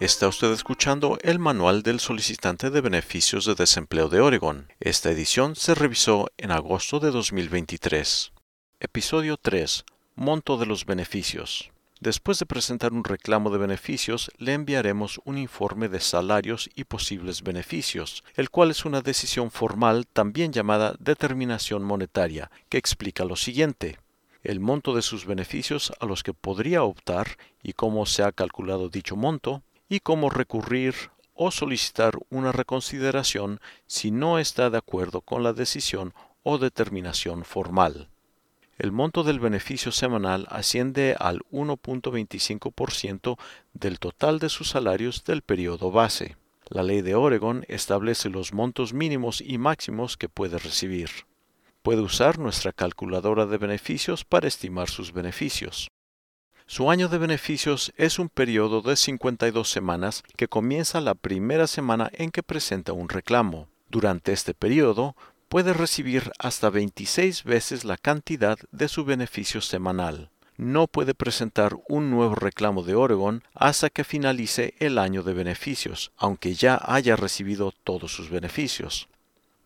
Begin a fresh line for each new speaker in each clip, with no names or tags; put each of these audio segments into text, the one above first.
Está usted escuchando el Manual del Solicitante de Beneficios de Desempleo de Oregon. Esta edición se revisó en agosto de 2023. Episodio 3. Monto de los beneficios. Después de presentar un reclamo de beneficios, le enviaremos un informe de salarios y posibles beneficios, el cual es una decisión formal también llamada determinación monetaria, que explica lo siguiente el monto de sus beneficios a los que podría optar y cómo se ha calculado dicho monto, y cómo recurrir o solicitar una reconsideración si no está de acuerdo con la decisión o determinación formal. El monto del beneficio semanal asciende al 1.25% del total de sus salarios del periodo base. La ley de Oregon establece los montos mínimos y máximos que puede recibir. Puede usar nuestra calculadora de beneficios para estimar sus beneficios. Su año de beneficios es un periodo de 52 semanas que comienza la primera semana en que presenta un reclamo. Durante este periodo puede recibir hasta 26 veces la cantidad de su beneficio semanal. No puede presentar un nuevo reclamo de Oregon hasta que finalice el año de beneficios, aunque ya haya recibido todos sus beneficios.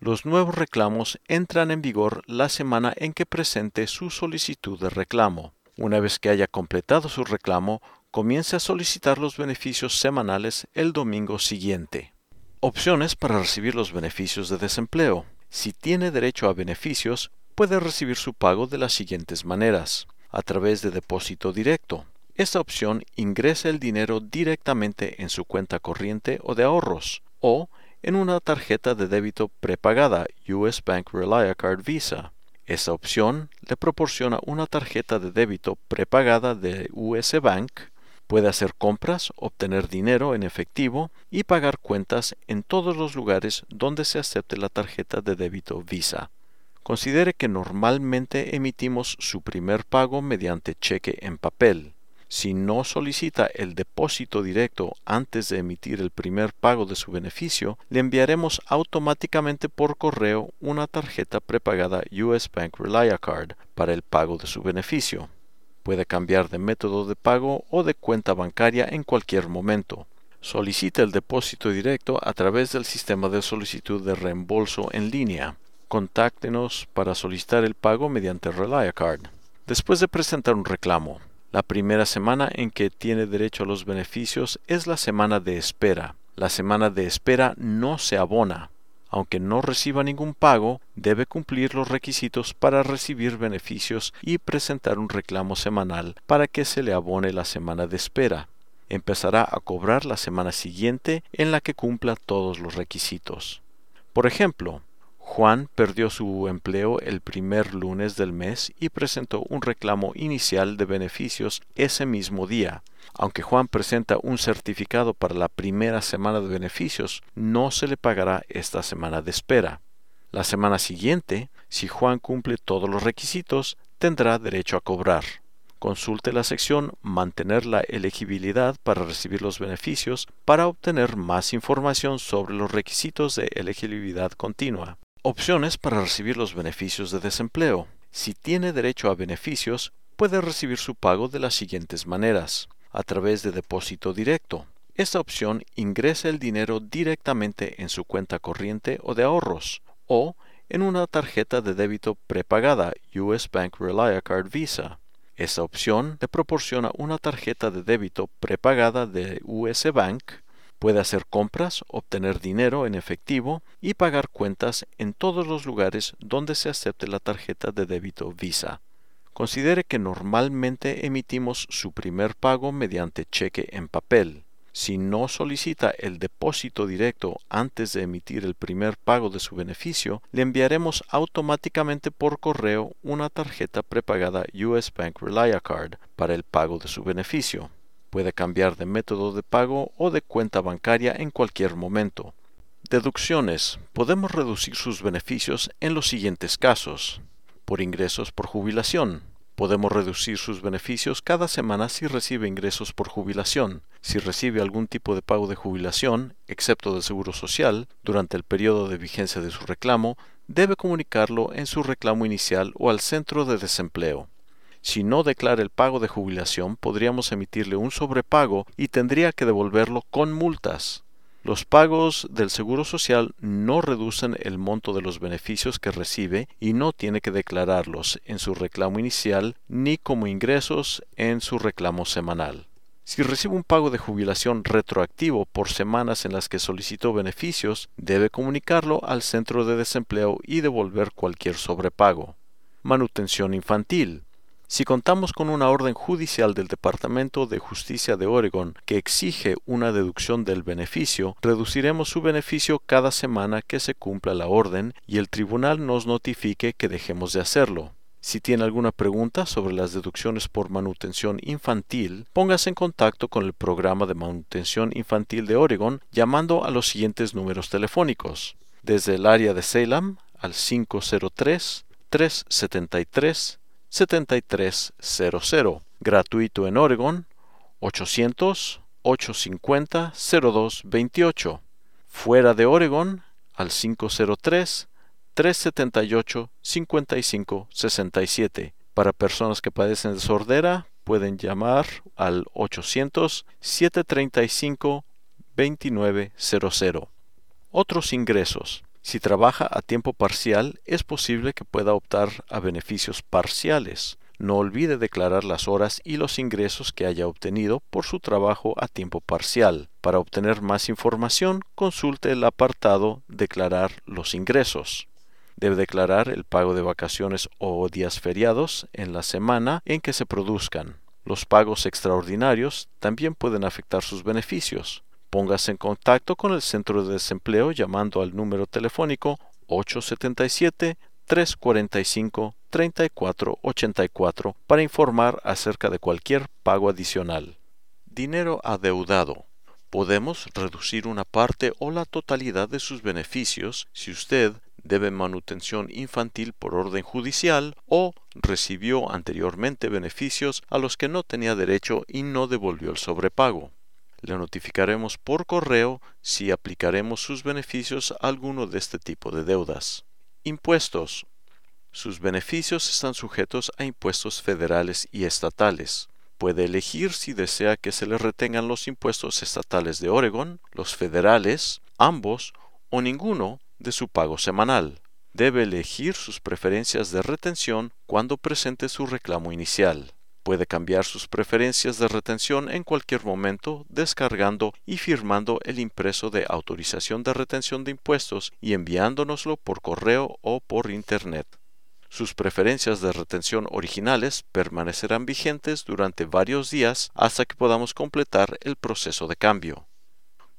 Los nuevos reclamos entran en vigor la semana en que presente su solicitud de reclamo. Una vez que haya completado su reclamo, comience a solicitar los beneficios semanales el domingo siguiente. Opciones para recibir los beneficios de desempleo. Si tiene derecho a beneficios, puede recibir su pago de las siguientes maneras. A través de depósito directo. Esta opción ingresa el dinero directamente en su cuenta corriente o de ahorros, o en una tarjeta de débito prepagada US Bank Relia Card Visa. Esta opción le proporciona una tarjeta de débito prepagada de US Bank, puede hacer compras, obtener dinero en efectivo y pagar cuentas en todos los lugares donde se acepte la tarjeta de débito Visa. Considere que normalmente emitimos su primer pago mediante cheque en papel. Si no solicita el depósito directo antes de emitir el primer pago de su beneficio, le enviaremos automáticamente por correo una tarjeta prepagada US Bank Relia Card para el pago de su beneficio. Puede cambiar de método de pago o de cuenta bancaria en cualquier momento. Solicita el depósito directo a través del sistema de solicitud de reembolso en línea. Contáctenos para solicitar el pago mediante Relia Card. Después de presentar un reclamo, la primera semana en que tiene derecho a los beneficios es la semana de espera. La semana de espera no se abona. Aunque no reciba ningún pago, debe cumplir los requisitos para recibir beneficios y presentar un reclamo semanal para que se le abone la semana de espera. Empezará a cobrar la semana siguiente en la que cumpla todos los requisitos. Por ejemplo, Juan perdió su empleo el primer lunes del mes y presentó un reclamo inicial de beneficios ese mismo día. Aunque Juan presenta un certificado para la primera semana de beneficios, no se le pagará esta semana de espera. La semana siguiente, si Juan cumple todos los requisitos, tendrá derecho a cobrar. Consulte la sección Mantener la elegibilidad para recibir los beneficios para obtener más información sobre los requisitos de elegibilidad continua. Opciones para recibir los beneficios de desempleo. Si tiene derecho a beneficios, puede recibir su pago de las siguientes maneras. A través de depósito directo. Esta opción ingresa el dinero directamente en su cuenta corriente o de ahorros, o en una tarjeta de débito prepagada US Bank Relia Card Visa. Esta opción le proporciona una tarjeta de débito prepagada de US Bank Puede hacer compras, obtener dinero en efectivo y pagar cuentas en todos los lugares donde se acepte la tarjeta de débito Visa. Considere que normalmente emitimos su primer pago mediante cheque en papel. Si no solicita el depósito directo antes de emitir el primer pago de su beneficio, le enviaremos automáticamente por correo una tarjeta prepagada US Bank Relia Card para el pago de su beneficio. Puede cambiar de método de pago o de cuenta bancaria en cualquier momento. Deducciones. Podemos reducir sus beneficios en los siguientes casos. Por ingresos por jubilación. Podemos reducir sus beneficios cada semana si recibe ingresos por jubilación. Si recibe algún tipo de pago de jubilación, excepto del Seguro Social, durante el periodo de vigencia de su reclamo, debe comunicarlo en su reclamo inicial o al centro de desempleo. Si no declara el pago de jubilación, podríamos emitirle un sobrepago y tendría que devolverlo con multas. Los pagos del Seguro Social no reducen el monto de los beneficios que recibe y no tiene que declararlos en su reclamo inicial ni como ingresos en su reclamo semanal. Si recibe un pago de jubilación retroactivo por semanas en las que solicitó beneficios, debe comunicarlo al centro de desempleo y devolver cualquier sobrepago. Manutención infantil. Si contamos con una orden judicial del Departamento de Justicia de Oregon que exige una deducción del beneficio, reduciremos su beneficio cada semana que se cumpla la orden y el tribunal nos notifique que dejemos de hacerlo. Si tiene alguna pregunta sobre las deducciones por manutención infantil, póngase en contacto con el programa de manutención infantil de Oregon llamando a los siguientes números telefónicos. Desde el área de Salem al 503 373 7300. Gratuito en Oregon 800 850 0228. Fuera de Oregon al 503 378-5567. Para personas que padecen de sordera, pueden llamar al 800-735-2900. Otros ingresos. Si trabaja a tiempo parcial, es posible que pueda optar a beneficios parciales. No olvide declarar las horas y los ingresos que haya obtenido por su trabajo a tiempo parcial. Para obtener más información, consulte el apartado Declarar los ingresos. Debe declarar el pago de vacaciones o días feriados en la semana en que se produzcan. Los pagos extraordinarios también pueden afectar sus beneficios. Póngase en contacto con el centro de desempleo llamando al número telefónico 877 345 3484 para informar acerca de cualquier pago adicional. Dinero adeudado. Podemos reducir una parte o la totalidad de sus beneficios si usted debe manutención infantil por orden judicial o recibió anteriormente beneficios a los que no tenía derecho y no devolvió el sobrepago. Le notificaremos por correo si aplicaremos sus beneficios a alguno de este tipo de deudas. Impuestos. Sus beneficios están sujetos a impuestos federales y estatales. Puede elegir si desea que se le retengan los impuestos estatales de Oregon, los federales, ambos o ninguno de su pago semanal. Debe elegir sus preferencias de retención cuando presente su reclamo inicial. Puede cambiar sus preferencias de retención en cualquier momento descargando y firmando el impreso de autorización de retención de impuestos y enviándonoslo por correo o por Internet. Sus preferencias de retención originales permanecerán vigentes durante varios días hasta que podamos completar el proceso de cambio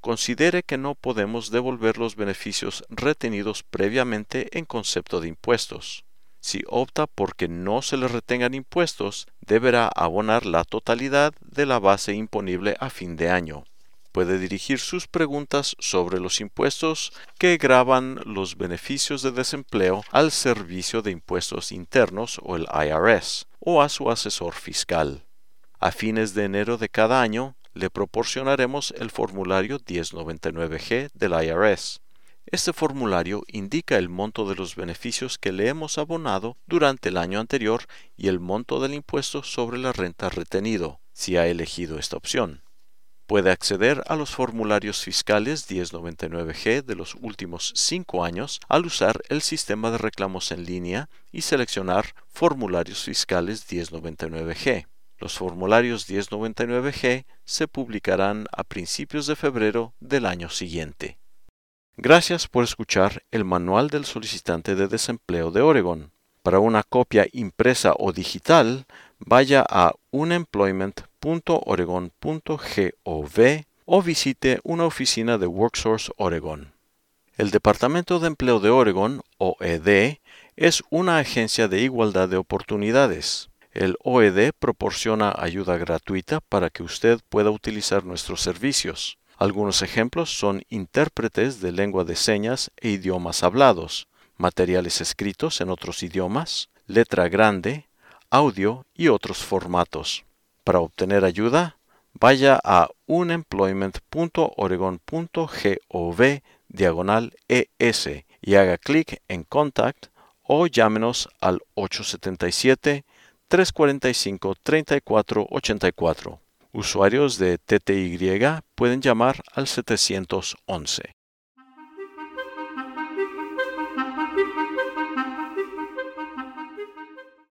considere que no podemos devolver los beneficios retenidos previamente en concepto de impuestos. Si opta por que no se le retengan impuestos, deberá abonar la totalidad de la base imponible a fin de año. Puede dirigir sus preguntas sobre los impuestos que graban los beneficios de desempleo al Servicio de Impuestos Internos o el IRS o a su asesor fiscal. A fines de enero de cada año, le proporcionaremos el formulario 1099G del IRS. Este formulario indica el monto de los beneficios que le hemos abonado durante el año anterior y el monto del impuesto sobre la renta retenido, si ha elegido esta opción. Puede acceder a los formularios fiscales 1099G de los últimos cinco años al usar el sistema de reclamos en línea y seleccionar Formularios fiscales 1099G. Los formularios 1099G se publicarán a principios de febrero del año siguiente. Gracias por escuchar el Manual del Solicitante de Desempleo de Oregon. Para una copia impresa o digital, vaya a unemployment.oregon.gov o visite una oficina de WorkSource Oregon. El Departamento de Empleo de Oregon, OED, es una agencia de igualdad de oportunidades. El OED proporciona ayuda gratuita para que usted pueda utilizar nuestros servicios. Algunos ejemplos son intérpretes de lengua de señas e idiomas hablados, materiales escritos en otros idiomas, letra grande, audio y otros formatos. Para obtener ayuda, vaya a unemployment.oregon.gov diagonal ES y haga clic en Contact o llámenos al 877 345-3484. Usuarios de TTY pueden llamar al 711.